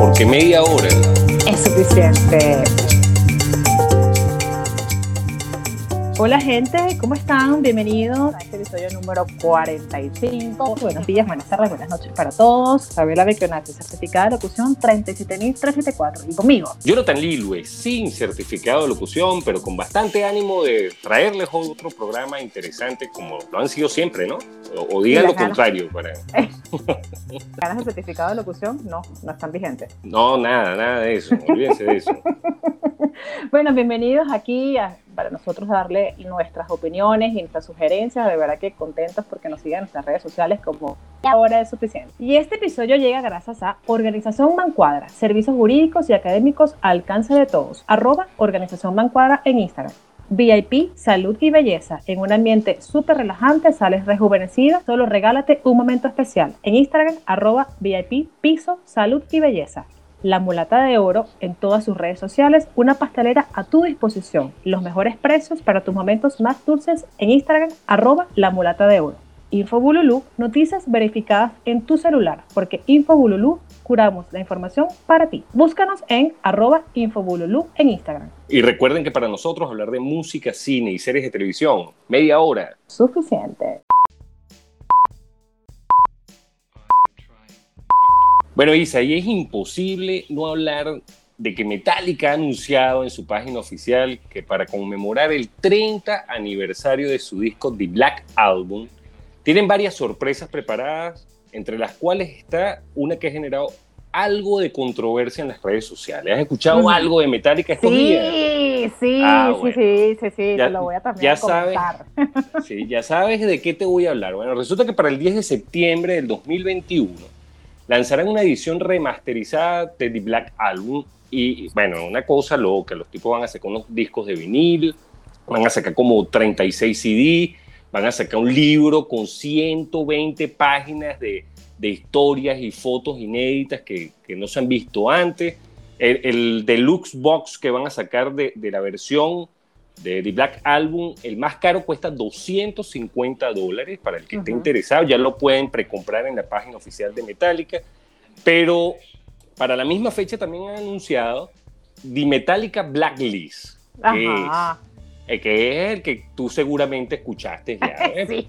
porque media hora es suficiente. Hola gente, ¿cómo están? Bienvenidos a este episodio número 45. Buenos días, buenas tardes, buenas noches para todos. Fabiola Becchionati, certificada de locución 37374. Y conmigo. Jonathan Lilwe, sin certificado de locución, pero con bastante ánimo de traerles otro programa interesante como lo han sido siempre, ¿no? O, o digan lo contrario. Para... ¿Ganas de certificado de locución? No, no están vigentes. No, nada, nada de eso. Olvídense de eso. bueno, bienvenidos aquí para nosotros darle nuestras opiniones y nuestras sugerencias. De verdad que contentos porque nos siguen en nuestras redes sociales como ahora es suficiente. Y este episodio llega gracias a Organización Mancuadra, servicios jurídicos y académicos al alcance de todos. Arroba Organización Mancuadra en Instagram. VIP, salud y belleza. En un ambiente súper relajante, sales rejuvenecida. Solo regálate un momento especial. En Instagram, arroba VIP, piso, salud y belleza. La Mulata de Oro en todas sus redes sociales, una pastelera a tu disposición. Los mejores precios para tus momentos más dulces en Instagram, arroba La Mulata de Oro. Infobululú, noticias verificadas en tu celular, porque Infobululú curamos la información para ti. Búscanos en arroba Infobululú en Instagram. Y recuerden que para nosotros hablar de música, cine y series de televisión, media hora. Suficiente. Bueno, Isa, y es imposible no hablar de que Metallica ha anunciado en su página oficial que para conmemorar el 30 aniversario de su disco The Black Album, tienen varias sorpresas preparadas, entre las cuales está una que ha generado algo de controversia en las redes sociales. ¿Has escuchado algo de Metallica estos sí, días? Sí, ah, sí, sí, sí, sí, ya, te lo voy a también ya sabes, sí, ya sabes de qué te voy a hablar. Bueno, resulta que para el 10 de septiembre del 2021 lanzarán una edición remasterizada de The Black Album. Y bueno, una cosa loca, los tipos van a sacar unos discos de vinil, van a sacar como 36 CD, van a sacar un libro con 120 páginas de, de historias y fotos inéditas que, que, no se han visto antes. El, el, deluxe box que van a sacar de, de la versión de The Black Album, el más caro cuesta 250 dólares para el que esté interesado, ya lo pueden precomprar en la página oficial de Metallica, pero para la misma fecha también han anunciado The Metallica Blacklist, que es, eh, que es el que tú seguramente escuchaste ya. ¿eh?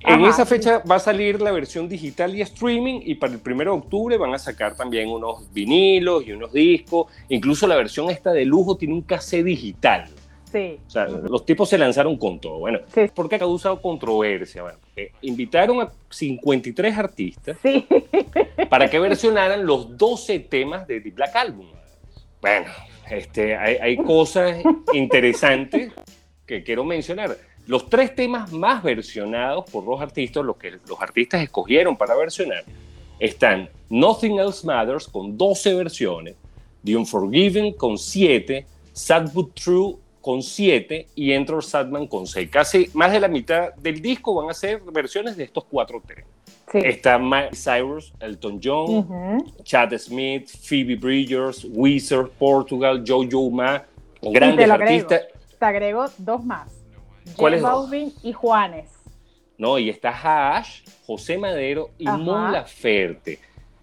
Sí. En Ajá, esa fecha va a salir la versión digital y streaming y para el 1 de octubre van a sacar también unos vinilos y unos discos. Incluso la versión esta de lujo tiene un cassette digital. Sí. O sea, uh -huh. los tipos se lanzaron con todo. Bueno, sí. ¿por qué ha causado controversia? Bueno, invitaron a 53 artistas sí. para que versionaran los 12 temas de The Black Album. Bueno, este, hay, hay cosas interesantes que quiero mencionar. Los tres temas más versionados por los artistas, los que los artistas escogieron para versionar, están Nothing Else Matters con 12 versiones, The Unforgiven con 7, Sad But True con 7 y Enter Sadman con 6. Casi más de la mitad del disco van a ser versiones de estos cuatro temas. Sí. Está Miley Cyrus, Elton John, uh -huh. Chad Smith, Phoebe Bridgers, Weezer, Portugal, Jojo Ma, grandes te artistas. Agrego, te agrego dos más. ¿Cuáles Balvin y Juanes. No, y está Hash, José Madero y Ajá. Mon Laferte,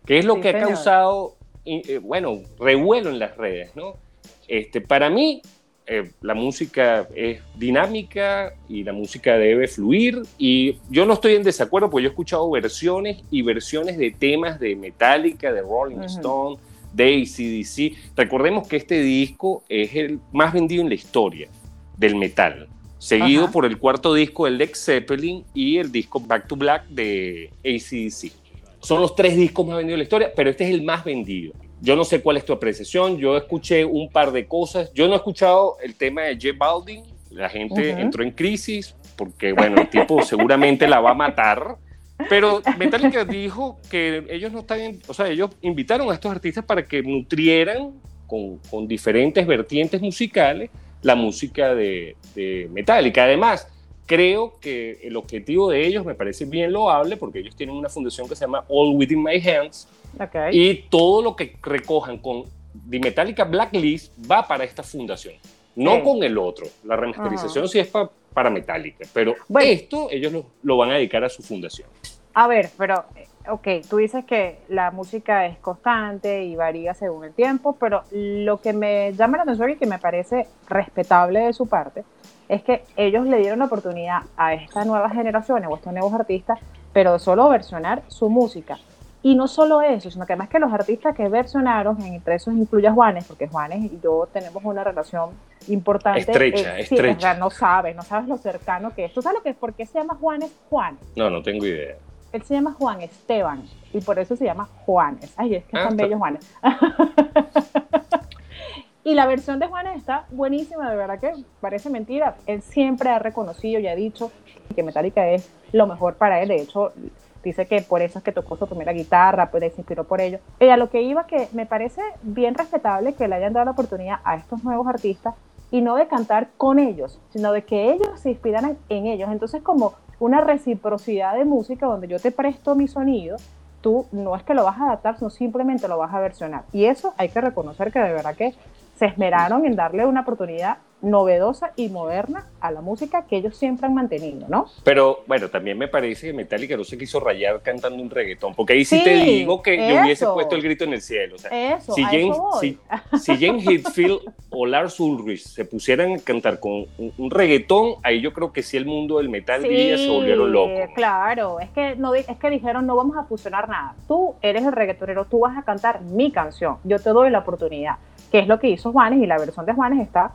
que es lo sí, que ha causado, eh, bueno, revuelo en las redes, ¿no? Este, para mí, eh, la música es dinámica y la música debe fluir y yo no estoy en desacuerdo porque yo he escuchado versiones y versiones de temas de Metallica, de Rolling uh -huh. Stone, de ACDC. Recordemos que este disco es el más vendido en la historia del metal seguido Ajá. por el cuarto disco de Led Zeppelin y el disco Back to Black de ACDC. Son los tres discos más vendidos de la historia, pero este es el más vendido. Yo no sé cuál es tu apreciación, yo escuché un par de cosas. Yo no he escuchado el tema de J Balvin, la gente uh -huh. entró en crisis porque, bueno, el tipo seguramente la va a matar. Pero Metallica dijo que ellos no estaban, o sea, ellos invitaron a estos artistas para que nutrieran con, con diferentes vertientes musicales la música de, de Metallica. Además, creo que el objetivo de ellos me parece bien loable porque ellos tienen una fundación que se llama All Within My Hands okay. y todo lo que recojan con The Metallica Blacklist va para esta fundación, no sí. con el otro. La remasterización sí es pa, para Metallica, pero bueno. esto ellos lo, lo, van a dedicar a su fundación. A ver, pero, ok, tú dices que la música es constante y varía según el tiempo, pero lo que me llama la atención y que me parece respetable de su parte es que ellos le dieron la oportunidad a estas nuevas generaciones o a estos nuevos artistas, pero de solo versionar su música. Y no solo eso, sino que además que los artistas que versionaron, entre esos incluye a Juanes, porque Juanes y yo tenemos una relación importante. Estrecha, estrecha. no sabes, no sabes lo cercano que es. ¿Tú sabes lo que es? ¿Por qué se llama Juanes Juan? No, no tengo idea. Él se llama Juan Esteban y por eso se llama Juanes. Ay, es que ah, son bellos Juanes. y la versión de Juanes está buenísima, de verdad que parece mentira. Él siempre ha reconocido y ha dicho que Metallica es lo mejor para él. De hecho, dice que por eso es que tocó su primera guitarra, pues se inspiró por ello. Y a lo que iba, que me parece bien respetable que le hayan dado la oportunidad a estos nuevos artistas y no de cantar con ellos, sino de que ellos se inspiraran en ellos. Entonces, como una reciprocidad de música donde yo te presto mi sonido, tú no es que lo vas a adaptar, sino simplemente lo vas a versionar. Y eso hay que reconocer que de verdad que se esmeraron en darle una oportunidad novedosa y moderna a la música que ellos siempre han mantenido, ¿no? Pero bueno, también me parece que Metallica no se quiso rayar cantando un reggaetón, porque ahí sí, te digo que yo hubiese puesto el grito en el cielo. eso, si, James, si, si, James Hetfield o Lars Ulrich se pusieran a cantar con un, reggaetón, ahí yo creo que sí el mundo del metal diría se volvieron locos. Claro, es que, no, es que dijeron no vamos a fusionar nada. Tú eres el reggaetonero, tú vas a cantar mi canción, yo te doy la oportunidad, que es lo que hizo Juanes y la versión de Juanes está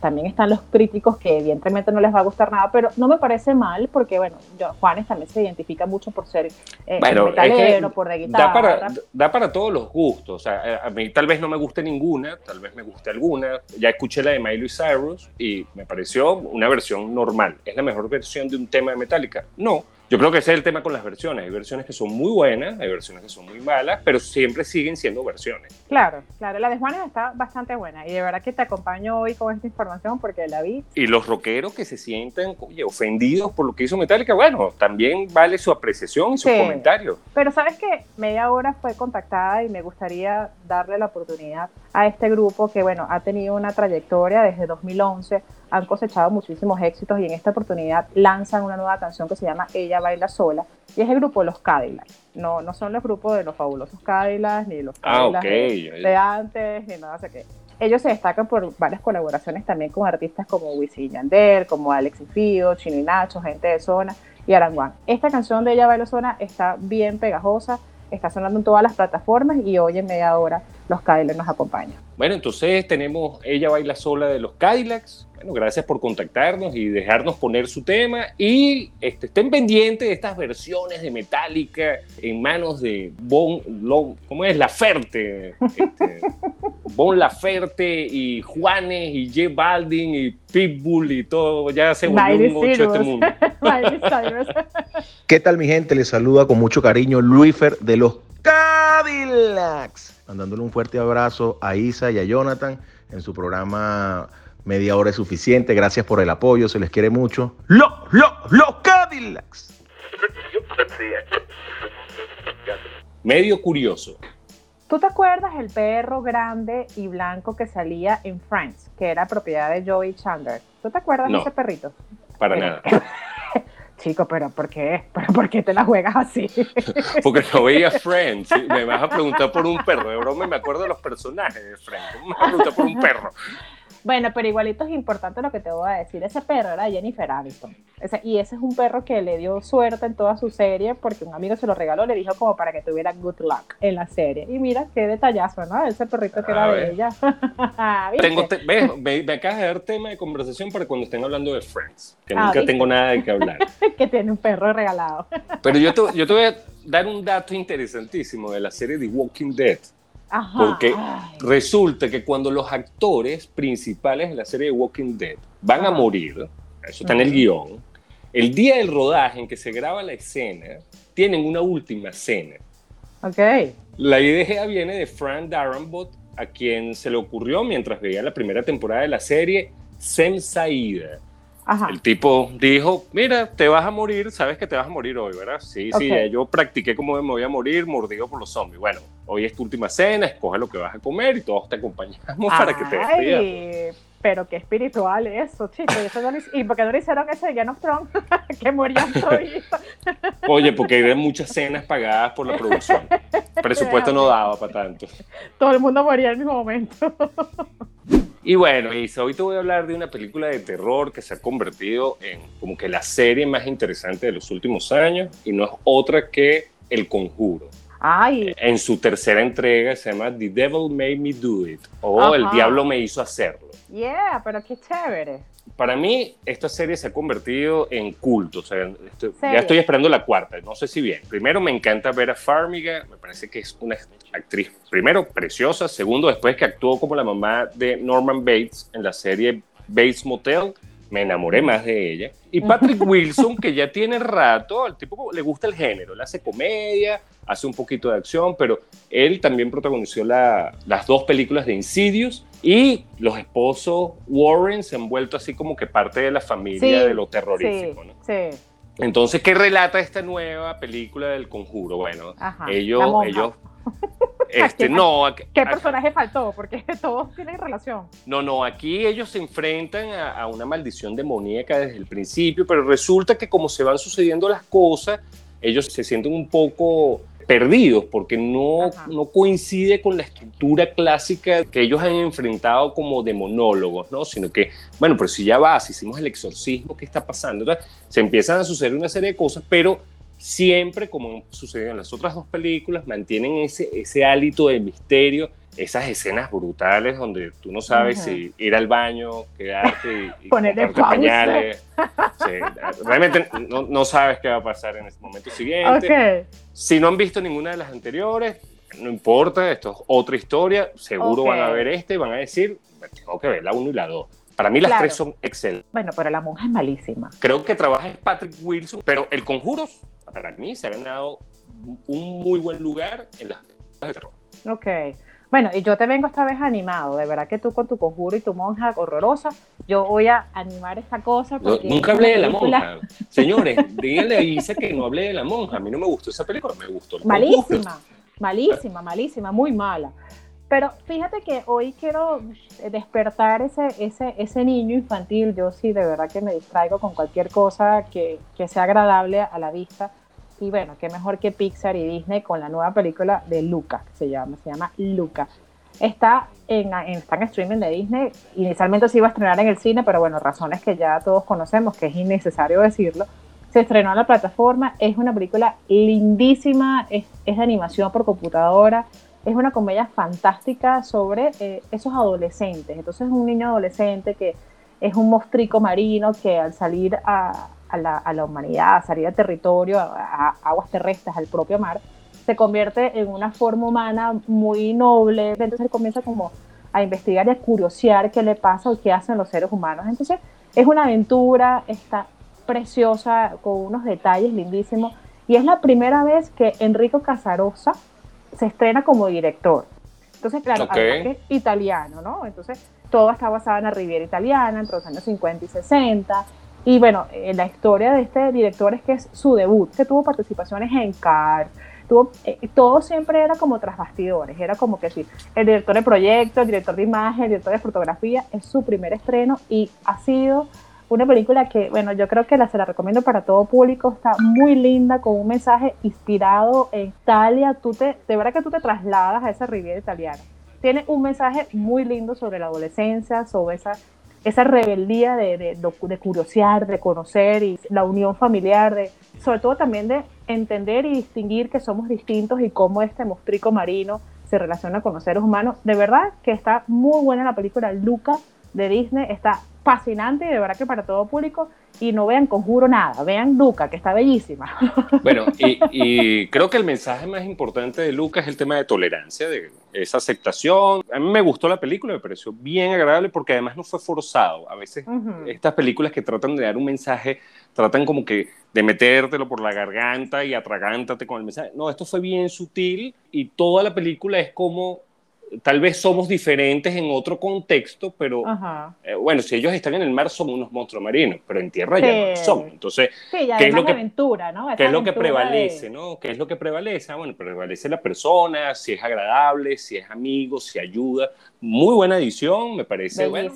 También están los críticos que evidentemente no les va a gustar nada, pero no me parece mal porque, bueno, yo, Juanes también se identifica mucho por ser eh, metalero, por de guitarra. Da para, da para todos los gustos, o sea, a mí tal vez no me guste ninguna, tal vez me guste alguna. Ya escuché la de Miley Cyrus y me pareció una versión normal. ¿Es la mejor versión de un tema de Metallica? No, yo creo que ese es el tema con las versiones. Hay versiones que son muy buenas, hay versiones que son muy malas, pero siempre siguen siendo versiones. Claro, claro. La de Juanes está bastante buena y de verdad que te acompaño hoy con esta información porque la vi. Y los rockeros que se sienten ofendidos por lo que hizo Metallica, bueno, también vale su apreciación y sus comentarios. Pero sabes que media hora fue contactada y me gustaría darle la oportunidad a este grupo que, bueno, ha tenido una trayectoria desde 2011 han cosechado muchísimos éxitos y en esta oportunidad lanzan una nueva canción que se llama Ella Baila Sola y es el grupo Los Cadillacs. No, no son los grupos de los fabulosos Cadillacs ni los ah, Cadillacs de, antes ni nada, sé qué. Ellos se destacan por varias colaboraciones también con artistas como Wisin Yandel, como Alex y Fido, Chino y Nacho, gente de zona y Aranguán. Esta canción de Ella Baila Sola está bien pegajosa, está sonando en todas las plataformas y hoy en media hora los Cadillacs nos acompañan. Bueno, entonces tenemos Ella Baila Sola de los Cadillacs, bueno, gracias por contactarnos y dejarnos poner su tema. Y este, estén pendientes de estas versiones de Metallica en manos de Bon, ¿cómo es? Laferte. Este, bon Laferte y Juanes y J Balding y Pitbull y todo. Ya se volvió un ocho este mundo. ¿Qué tal, mi gente? Les saluda con mucho cariño Luifer de los Cadillacs. Mandándole un fuerte abrazo a Isa y a Jonathan en su programa Media hora es suficiente. Gracias por el apoyo. Se les quiere mucho. ¡Lo, lo, lo Cadillacs! Medio curioso. ¿Tú te acuerdas el perro grande y blanco que salía en Friends, que era propiedad de Joey Chandler? ¿Tú te acuerdas de ese perrito? Para nada. Chico, pero ¿por qué? ¿Pero ¿Por qué te la juegas así? Porque no veía Friends. Me vas a preguntar por un perro. De broma me acuerdo de los personajes de Friends. Me vas a preguntar por un perro. Bueno, pero igualito es importante lo que te voy a decir. Ese perro era Jennifer Aniston. y ese es un perro que le dio suerte en toda su serie porque un amigo se lo regaló, le dijo como para que tuviera good luck en la serie. Y mira qué detallazo, ¿no? Ese perrito que era de ella. tengo me, acabas de dar tema de conversación para cuando estén hablando de Friends, que ah, nunca tengo nada de qué hablar. que tiene un perro regalado. pero yo te, yo te voy a dar un dato interesantísimo de la serie The Walking Dead. Porque resulta que cuando los actores principales de la serie de Walking Dead van a morir, eso está en el guion, el día del rodaje en que se graba la escena, tienen una última escena. Ok. La idea viene de Frank Darabont, a quien se le ocurrió mientras veía la primera temporada de la serie, Sem Saida. El tipo dijo, mira, te vas a morir, sabes que te vas a morir hoy, ¿verdad? Sí, sí, yo practiqué cómo me voy a morir mordido por los zombies. Bueno, hoy es tu última cena, escoge lo que vas a comer y todos te acompañamos para que te despidas. Pero qué espiritual eso, chicos. ¿Y por qué no le hicieron ese de Game of Thrones? que morían Oye, porque hay muchas cenas pagadas por la producción. El presupuesto no daba para tanto. Todo el mundo moría en el mismo momento. Y bueno, Isa, hoy te voy a hablar de una película de terror que se ha convertido en como que la serie más interesante de los últimos años y no es otra que El Conjuro. Ay. En su tercera entrega se llama The Devil Made Me Do It o El Diablo me hizo hacerlo. Yeah, pero qué chévere para mí esta serie se ha convertido en culto. O sea, ya estoy esperando la cuarta, no sé si bien. Primero me encanta ver a Farmiga, me parece que es una actriz, primero, preciosa, segundo, después que actuó como la mamá de Norman Bates en la serie Bates Motel, me enamoré más de ella. Y Patrick Wilson, que ya tiene rato, al tipo le gusta el género, él hace comedia, hace un poquito de acción, pero él también protagonizó las dos películas de Insidious y los esposos Warren se han vuelto así como que parte de la familia de lo terrorífico. ¿no? sí. Entonces, ¿qué relata esta nueva película del conjuro? Bueno, ellos, ellos este, no, ¿Qué personaje faltó? Porque todos tienen relación. No, no, aquí ellos se enfrentan a, a, una maldición demoníaca desde el principio, pero resulta que como se van sucediendo las cosas, ellos se sienten un poco perdidos porque no, no coincide con la estructura clásica que ellos han enfrentado como demonólogos, ¿no? Sino que, bueno, pero si ya vas, hicimos el exorcismo, ¿qué está pasando? se empiezan a suceder una serie de cosas, pero siempre, como sucedió en las otras dos películas, mantienen ese, ese hálito de misterio esas escenas brutales donde tú no sabes si ir al baño, quedarte y, ponerle pañales. realmente no, sabes qué va a pasar en el momento siguiente. Si no han visto ninguna de las anteriores, no importa, esto es otra historia, seguro van a ver este y van a decir, tengo que ver la 1 y la 2. Para mí las tres son excelentes. Bueno, pero la monja es malísima. Creo que trabaja Patrick Wilson, pero el conjuro para mí se ha ganado un muy buen lugar en las de terror. Ok. Bueno, y yo te vengo esta vez animado, de verdad que tú con tu conjuro y tu monja horrorosa, yo voy a animar esta cosa. nunca hablé de la monja. Señores, díganle a Isa que no hablé de la monja. A mí no me gustó esa película, me gustó. Malísima, malísima, malísima, muy mala. Pero fíjate que hoy quiero despertar ese, ese, ese niño infantil. Yo sí, de verdad que me distraigo con cualquier cosa que, que sea agradable a la vista y bueno, qué mejor que Pixar y Disney con la nueva película de Luca, que se llama, se llama Luca. Está en, está en streaming de Disney. Inicialmente se iba a estrenar en el cine, pero bueno, razones que ya todos conocemos, que es innecesario decirlo. Se estrenó en la plataforma. Es una película lindísima, es, es de animación por computadora. Es una comedia fantástica sobre eh, esos adolescentes. Entonces, un niño adolescente que es un mostrico marino que al salir a, a la, humanidad, a salir al territorio, a, aguas terrestres, al propio mar, se convierte en una forma humana muy noble. Entonces comienza como a investigar y a curiosear qué le pasa o qué hacen los seres humanos. Entonces es una aventura, está preciosa, con unos detalles lindísimos. Y es la primera vez que Enrico Casarosa se estrena como director. Entonces, claro, es italiano, ¿no? Entonces, todo está basado en la Riviera Italiana, entre los años 50 y 60. Y bueno, eh, la historia de este director es que es su debut, que tuvo participaciones en Cars, tuvo, eh, todo siempre era como tras bastidores, era como que sí, el director de proyecto, el director de imagen, el director de fotografía, es su primer estreno y ha sido una película que, bueno, yo creo que la, se la recomiendo para todo público, está muy linda, con un mensaje inspirado en Italia, tú te, de verdad que tú te trasladas a esa riviera italiana. Tiene un mensaje muy lindo sobre la adolescencia, sobre esa esa rebeldía de, de, de, curiosear, de conocer y la unión familiar, de, sobre todo también de entender y distinguir que somos distintos y cómo este mostrico marino se relaciona con los seres humanos. De verdad que está muy buena la película Luca de Disney, está fascinante y de verdad que para todo público y no vean Conjuro nada, vean Luca, que está bellísima. Bueno, y, creo que el mensaje más importante de Luca es el tema de tolerancia, de esa aceptación. A mí me gustó la película, me pareció bien agradable porque además no fue forzado. A veces estas películas que tratan de dar un mensaje, tratan como que de metértelo por la garganta y atragántate con el mensaje. No, esto fue bien sutil y toda la película es como tal vez somos diferentes en otro contexto, pero eh, bueno, si ellos están en el mar son unos monstruos marinos, pero en tierra ya no son. Entonces, ¿qué es lo que aventura, ¿no? ¿Qué es lo que prevalece, no? ¿Qué es lo que prevalece? Ah, bueno, prevalece la persona, si es agradable, si es amigo, si ayuda. Muy buena edición, me parece. bueno,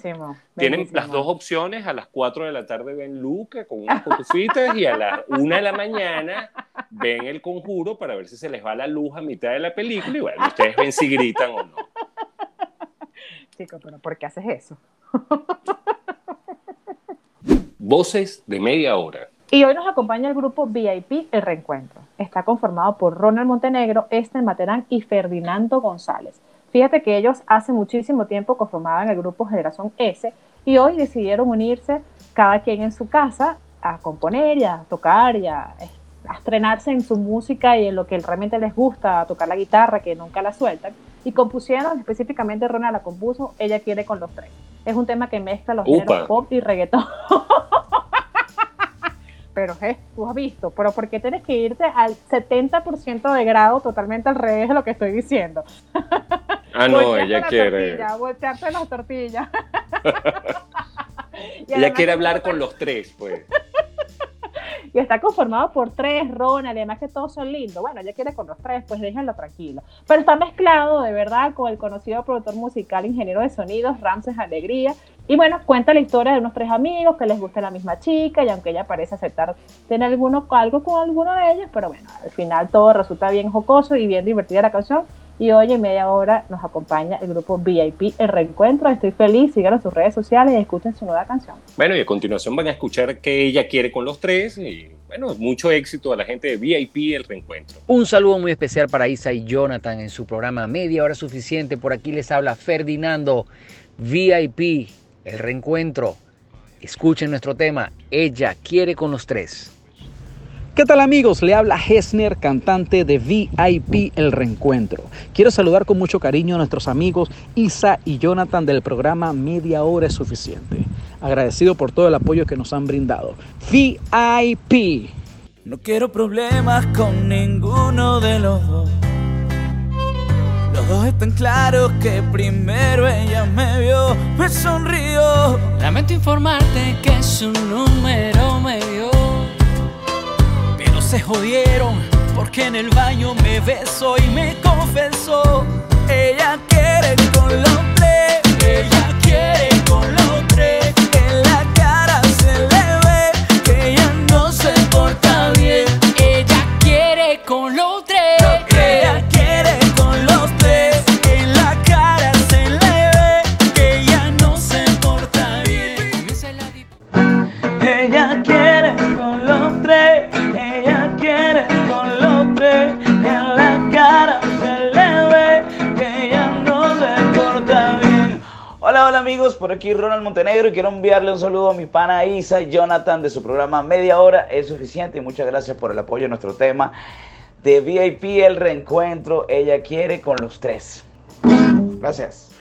tienen las dos opciones, a las 4 de la tarde ven Luca con unas cotufitas y a las 1 de la mañana ven El Conjuro para ver si se les va la luz a mitad de la película y bueno, ustedes ven si gritan o no. Chico, pero ¿por qué haces eso? Voces de media hora. Y hoy nos acompaña el grupo VIP El Reencuentro. Está conformado por Ronald Montenegro, Esther Materán y Ferdinando González. Fíjate que ellos hace muchísimo tiempo conformaban el grupo Generación S y hoy decidieron unirse cada quien en su casa a componer y a tocar y a, estrenarse en su música y en lo que realmente les gusta, a tocar la guitarra, que nunca la sueltan. Y compusieron, específicamente Ronald la compuso, Ella quiere con los tres. Es un tema que mezcla los géneros pop y reggaetón. pero eh, tú has visto, pero ¿por qué tienes que irte al 70% de grado totalmente al revés de lo que estoy diciendo? Ah, no, ella quiere. voltearte las tortillas. ella quiere hablar con los tres, pues. y está conformado por tres, Ronald, además que todos son lindos. Bueno, ella quiere con los tres, pues déjenlo tranquilo. Pero está mezclado de verdad con el conocido productor musical, ingeniero de sonidos, Ramses Alegría. Y bueno, cuenta la historia de unos tres amigos que les gusta la misma chica y aunque ella parece aceptar tener alguno, algo con alguno de ellos, pero bueno, al final todo resulta bien jocoso y bien divertida la canción y hoy en media hora nos acompaña el grupo VIP El Reencuentro. Estoy feliz, síganos en sus redes sociales y escuchen su nueva canción. Bueno, y a continuación van a escuchar que ella quiere con los tres y bueno, mucho éxito a la gente de VIP El Reencuentro. Un saludo muy especial para Isa y Jonathan en su programa Media Hora Suficiente. Por aquí les habla Ferdinando, VIP El Reencuentro. Escuchen nuestro tema, Ella quiere con los tres. ¿Qué tal amigos? Le habla Hesner, cantante de VIP El Reencuentro. Quiero saludar con mucho cariño a nuestros amigos Isa y Jonathan del programa Media Hora es Suficiente. Agradecido por todo el apoyo que nos han brindado. VIP. No quiero problemas con ninguno de los dos. Los dos están claros que primero ella me vio, me sonrió. Lamento informarte que su número me dio se jodieron porque en el baño me besó y me confesó. Aquí Ronald Montenegro y quiero enviarle un saludo a mi pana Isa Jonathan de su programa Media Hora es suficiente y muchas gracias por el apoyo a nuestro tema de VIP El Reencuentro. Ella quiere con los tres. Gracias.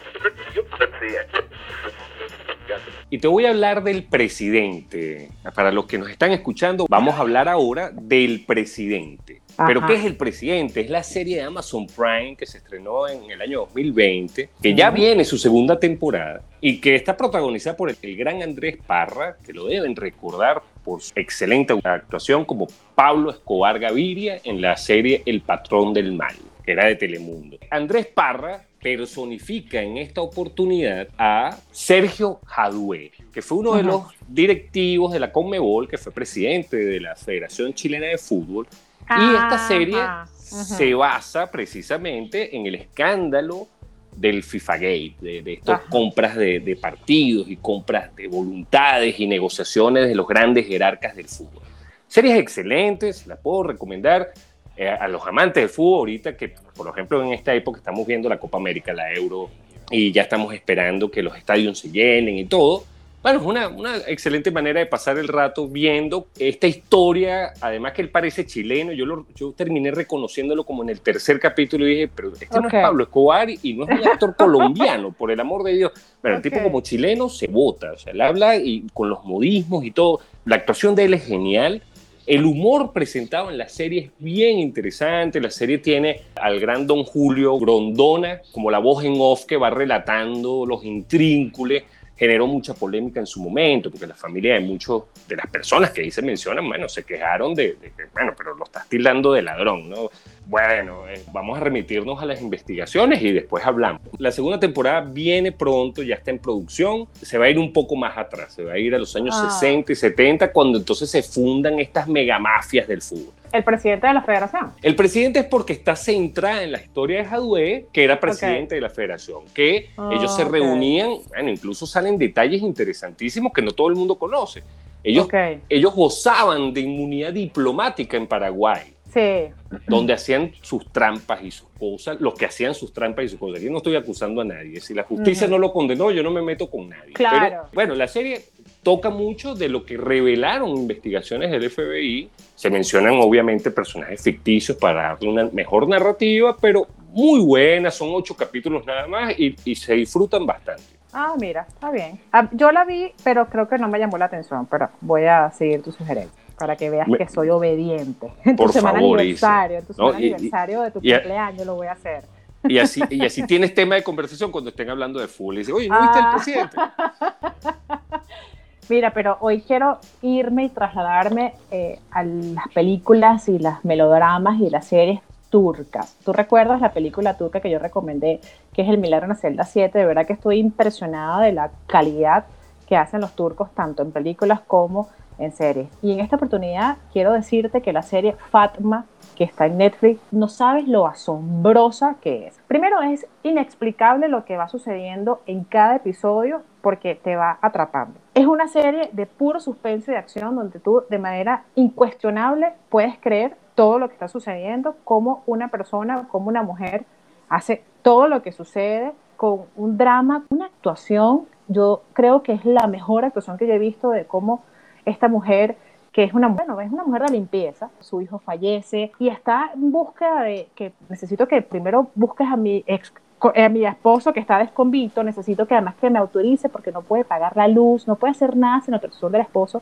Y te voy a hablar del presidente. Para los que nos están escuchando, vamos a hablar ahora del presidente. Pero ¿qué es el presidente? Es la serie de Amazon Prime que se estrenó en el año 2020, que ya viene su segunda temporada y que está protagonizada por el, gran Andrés Parra, que lo deben recordar por su excelente actuación como Pablo Escobar Gaviria en la serie El Patrón del Mal, que era de Telemundo. Andrés Parra personifica en esta oportunidad a Sergio Jadue, que fue uno de los directivos de la Conmebol, que fue presidente de la Federación Chilena de Fútbol. y esta serie se basa precisamente en el escándalo del FIFA Gate, de, estas compras de, de, partidos y compras de voluntades y negociaciones de los grandes jerarcas del fútbol. Series excelentes, la puedo recomendar. Eh, a los amantes del fútbol ahorita, que por ejemplo en esta época estamos viendo la Copa América, la Euro, y ya estamos esperando que los estadios se llenen y todo. Bueno, es una, una, excelente manera de pasar el rato viendo esta historia, además que él parece chileno, yo, lo, yo terminé reconociéndolo como en el tercer capítulo y dije, pero este no es Pablo Escobar y no es un actor colombiano, por el amor de Dios. Pero el tipo como chileno se vota, o sea, él habla y con los modismos y todo, la actuación de él es genial El humor presentado en la serie es bien interesante. La serie tiene al gran don Julio Grondona como la voz en off que va relatando los intrínculos generó mucha polémica en su momento, porque la familia de muchos de las personas que ahí se mencionan, bueno, se quejaron de, que, bueno, pero lo estás tildando de ladrón, ¿no? Bueno, eh, vamos a remitirnos a las investigaciones y después hablamos. La segunda temporada viene pronto, ya está en producción, se va a ir un poco más atrás, se va a ir a los años 60 ah. y 70, cuando entonces se fundan estas megamafias del fútbol. El presidente de la federación. El presidente es porque está centrada en la historia de Jadue, que era presidente de la federación, que ellos se reunían, bueno, incluso salen detalles interesantísimos que no todo el mundo conoce. Ellos, ellos gozaban de inmunidad diplomática en Paraguay. Sí. Donde hacían sus trampas y sus cosas, los que hacían sus trampas y sus cosas. Yo no estoy acusando a nadie. Si la justicia no lo condenó, yo no me meto con nadie. Claro. Pero, bueno, la serie toca mucho de lo que revelaron investigaciones del FBI. Se mencionan obviamente personajes ficticios para darle una mejor narrativa, pero muy buena, son ocho capítulos nada más y, se disfrutan bastante. Ah, mira, está bien. Ah, yo la vi, pero creo que no me llamó la atención, pero voy a seguir tu sugerencia para que veas que soy obediente. En tu semana aniversario, en tu semana aniversario de tu cumpleaños lo voy a hacer. Y así, y así tienes tema de conversación cuando estén hablando de fútbol. Y dice, oye, ¿no viste el ah. presidente? Mira, pero hoy quiero irme y trasladarme eh, a las películas y las melodramas y las series turcas. ¿Tú recuerdas la película turca que yo recomendé, que es El Milagro en la celda 7? De verdad que estoy impresionada de la calidad que hacen los turcos, tanto en películas como en series. Y en esta oportunidad quiero decirte que la serie Fatma, que está en Netflix, no sabes lo asombrosa que es. Primero es inexplicable lo que va sucediendo en cada episodio porque te va atrapando. Es una serie de puro suspenso y acción donde tú de manera incuestionable puedes creer todo lo que está sucediendo, como una persona, como una mujer hace todo lo que sucede con un drama, una actuación. Yo creo que es la mejor actuación que yo he visto de cómo esta mujer que es una, bueno, es una mujer de limpieza, su hijo fallece y está en búsqueda de que necesito que primero busques a mi ex a mi esposo que está desconvito, necesito que además que me autorice porque no puede pagar la luz, no puede hacer nada sin autorización del esposo,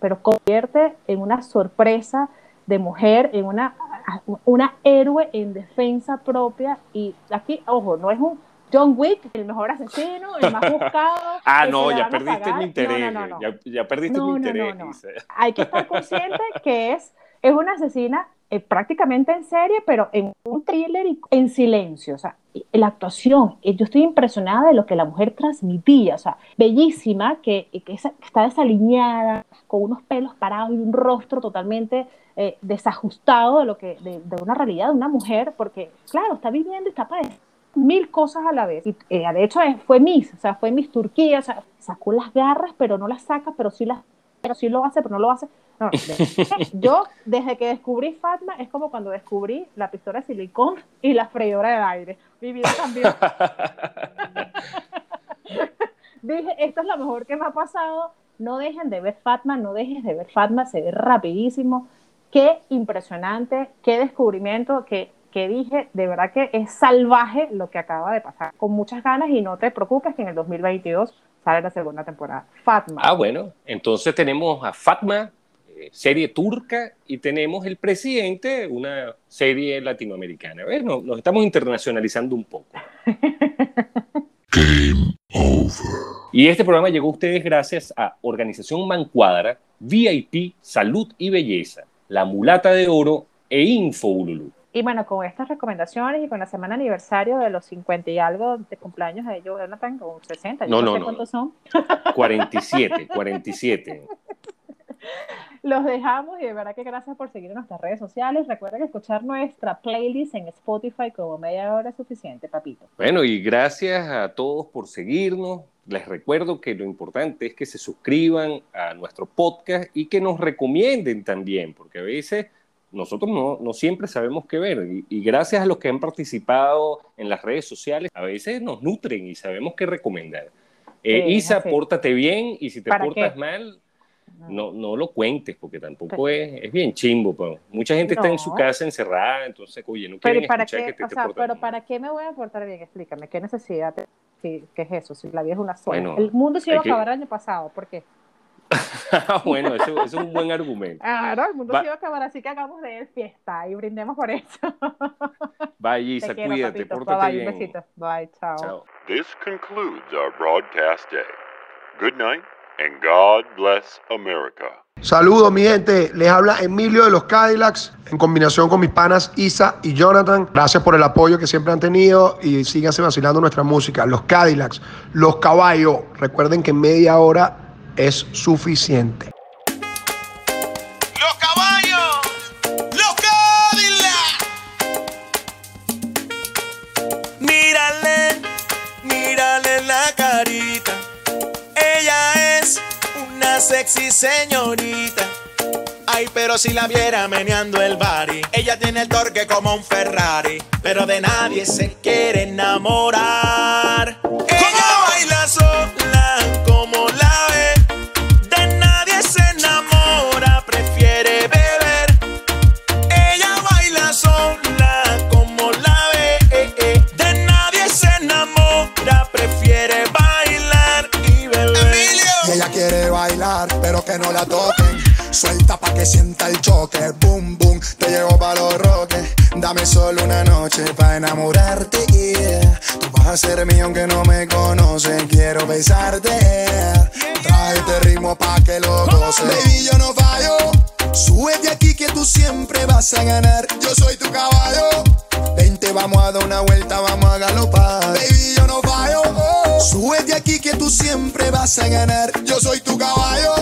pero convierte en una sorpresa de mujer, en una, una héroe en defensa propia y aquí, ojo, no es un John Wick, el mejor asesino, el más buscado. ah, no, ya perdiste mi interés. ya, perdiste mi interés. Hay que estar consciente que es, es una asesina eh, prácticamente en serie, pero en un thriller y en silencio. O sea, la actuación, eh, yo estoy impresionada de lo que la mujer transmitía. O sea, bellísima, que, que está desalineada, con unos pelos parados y un rostro totalmente eh, desajustado de, lo que, de, de, una realidad de una mujer, porque, claro, está viviendo y está padeciendo mil cosas a la vez. Y eh, de hecho fue Miss, o sea, fue Miss Turquía, o sea, sacó las garras, pero no las saca, pero sí las pero sí lo hace, pero no lo hace. yo, desde que descubrí Fatma, es como cuando descubrí la pistola de silicón y la freidora de aire. Mi vida cambió. Dije, esto es lo mejor que me ha pasado. No dejen de ver Fatma, no dejes de ver Fatma, se ve rapidísimo. Qué impresionante, qué descubrimiento, que que dije, de verdad que es salvaje lo que acaba de pasar, con muchas ganas y no te preocupes que en el 2022 sale la segunda temporada. Fatma. Ah, bueno, entonces tenemos a Fatma, eh, serie turca, y tenemos El Presidente, una serie latinoamericana. A ver, nos, nos estamos internacionalizando un poco. Game over. Y este programa llegó a ustedes gracias a Organización Mancuadra, VIP, Salud y Belleza, La Mulata de Oro e Info Ululu. Y bueno, con estas recomendaciones y con la semana aniversario de los 50 y algo de cumpleaños de ellos, Jonathan, con 60, no, no, sé cuántos son. 47, 47. Los dejamos y de verdad que gracias por seguir en nuestras redes sociales. Recuerden escuchar nuestra playlist en Spotify como media hora es suficiente, papito. Bueno, y gracias a todos por seguirnos. Les recuerdo que lo importante es que se suscriban a nuestro podcast y que nos recomienden también, porque a veces nosotros no, no, siempre sabemos qué ver y, gracias a los que han participado en las redes sociales, a veces nos nutren y sabemos qué recomendar. Eh, Isa, pórtate bien y si te portas mal, no, no lo cuentes porque tampoco es, es bien chimbo. Pero mucha gente está en su casa encerrada, entonces, oye, no quieren para escuchar qué, que te, o sea, Pero ¿para qué me voy a portar bien? Explícame, ¿qué necesidad? ¿Qué es eso? Si la vida es una sola. el mundo se iba a acabar el año pasado, ¿por qué? bueno, eso, es un buen argumento. Claro, el mundo se iba a acabar, así que hagamos de él fiesta y brindemos por eso. Bye, Isa, cuídate, papito. pórtate bye, bien. Un besito. Bye, chao. chao. This concludes our broadcast day. Good night and God bless America. Saludos mi gente, les habla Emilio de los Cadillacs en combinación con mis panas Isa y Jonathan. Gracias por el apoyo que siempre han tenido y síganse vacilando nuestra música. Los Cadillacs, los caballos. Recuerden que media hora es suficiente. Los caballos, los. Mírale, mírale la carita. Ella es una sexy señorita. Ay, pero si la viera meneando el bari, ella tiene el torque como un Ferrari, pero de nadie se quiere enamorar. Ella baila sola Suelta pa' que sienta el choque, boom, boom, te llevo pa' los roques. Dame solo una noche pa' enamorarte, yeah. Tú vas a ser mío aunque no me conoces, quiero besarte, yeah. Trae este ritmo pa' que lo goces. Baby, yo no fallo, súbete aquí que tú siempre vas a ganar. Yo soy tu caballo, vente, vamos a dar una vuelta, vamos a galopar. Baby, yo no fallo, súbete aquí que tú siempre vas a ganar. Yo soy tu caballo.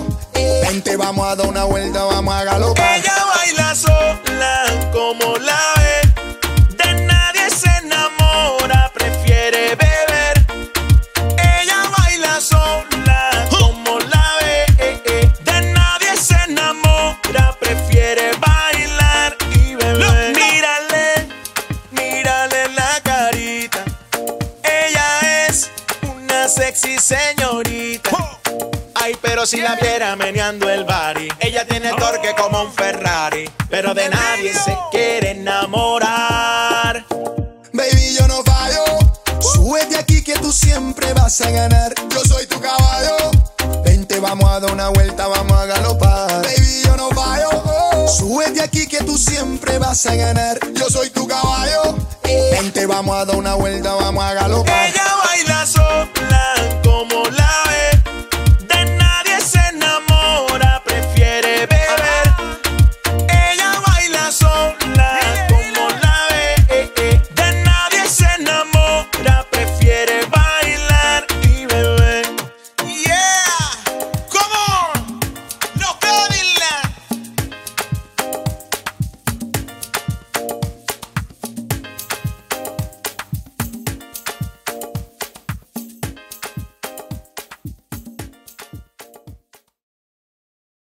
Vente, vamos a dar una vuelta, vamos a galopar. Ella baila sola como la ve. De nadie se enamora, prefiere beber. Ella baila sola como la ve. De nadie se enamora, prefiere bailar y beber. Mírale, mírale la carita. Ella es una sexy señorita. Pero si la viera meneando el bari, ella tiene torque como un Ferrari, pero de nadie se quiere enamorar. Baby, yo no fallo, súbete aquí que tú siempre vas a ganar. Yo soy tu caballo, vente, vamos a dar una vuelta, vamos a galopar. Baby, yo no fallo, súbete aquí que tú siempre vas a ganar. Yo soy tu caballo, vente, vamos a dar una vuelta, vamos a galopar. Ella